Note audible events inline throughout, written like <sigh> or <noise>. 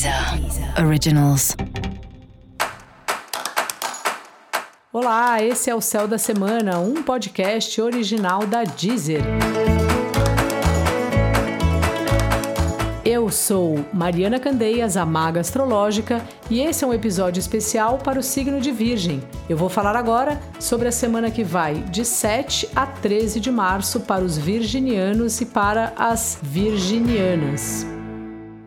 Deezer Originals. Olá, esse é o Céu da Semana, um podcast original da Deezer. Eu sou Mariana Candeias, a Maga Astrológica, e esse é um episódio especial para o signo de Virgem. Eu vou falar agora sobre a semana que vai de 7 a 13 de março para os virginianos e para as virginianas.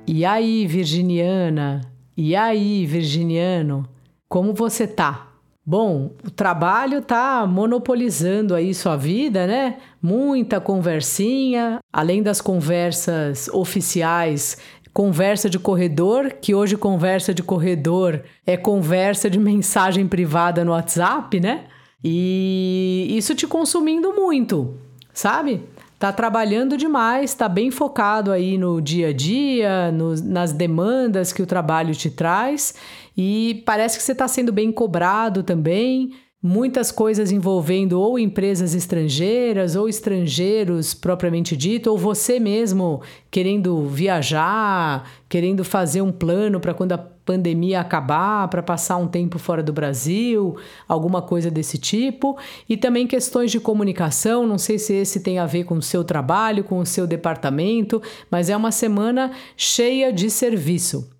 E aí, virginiana? E aí, virginiano? Como você tá? Bom, o trabalho tá monopolizando aí sua vida, né? Muita conversinha, além das conversas oficiais, conversa de corredor, que hoje conversa de corredor é conversa de mensagem privada no WhatsApp, né? E isso te consumindo muito, sabe? Tá trabalhando demais, tá bem focado aí no dia a dia, no, nas demandas que o trabalho te traz e parece que você está sendo bem cobrado também. Muitas coisas envolvendo ou empresas estrangeiras ou estrangeiros propriamente dito, ou você mesmo querendo viajar, querendo fazer um plano para quando a pandemia acabar, para passar um tempo fora do Brasil, alguma coisa desse tipo. E também questões de comunicação, não sei se esse tem a ver com o seu trabalho, com o seu departamento, mas é uma semana cheia de serviço.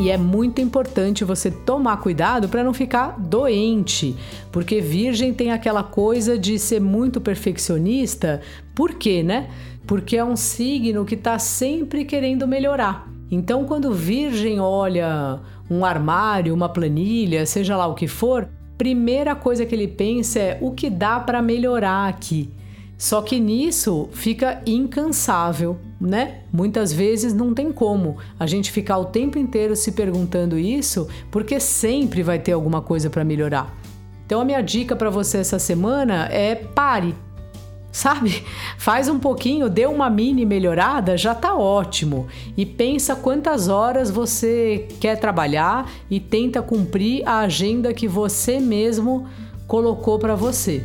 E é muito importante você tomar cuidado para não ficar doente, porque Virgem tem aquela coisa de ser muito perfeccionista. Por quê, né? Porque é um signo que está sempre querendo melhorar. Então, quando Virgem olha um armário, uma planilha, seja lá o que for, primeira coisa que ele pensa é o que dá para melhorar aqui. Só que nisso fica incansável, né? Muitas vezes não tem como a gente ficar o tempo inteiro se perguntando isso, porque sempre vai ter alguma coisa para melhorar. Então a minha dica para você essa semana é pare. Sabe? <laughs> Faz um pouquinho, dê uma mini melhorada, já tá ótimo. E pensa quantas horas você quer trabalhar e tenta cumprir a agenda que você mesmo colocou para você.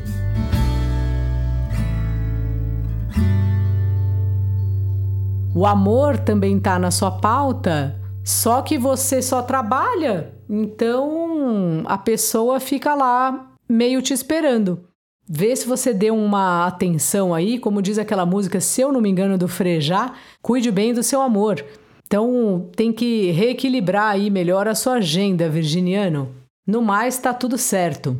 O amor também está na sua pauta, só que você só trabalha, então a pessoa fica lá meio te esperando. Vê se você deu uma atenção aí, como diz aquela música, se eu não me engano, do Frejá, cuide bem do seu amor. Então tem que reequilibrar aí melhor a sua agenda, virginiano. No mais, está tudo certo.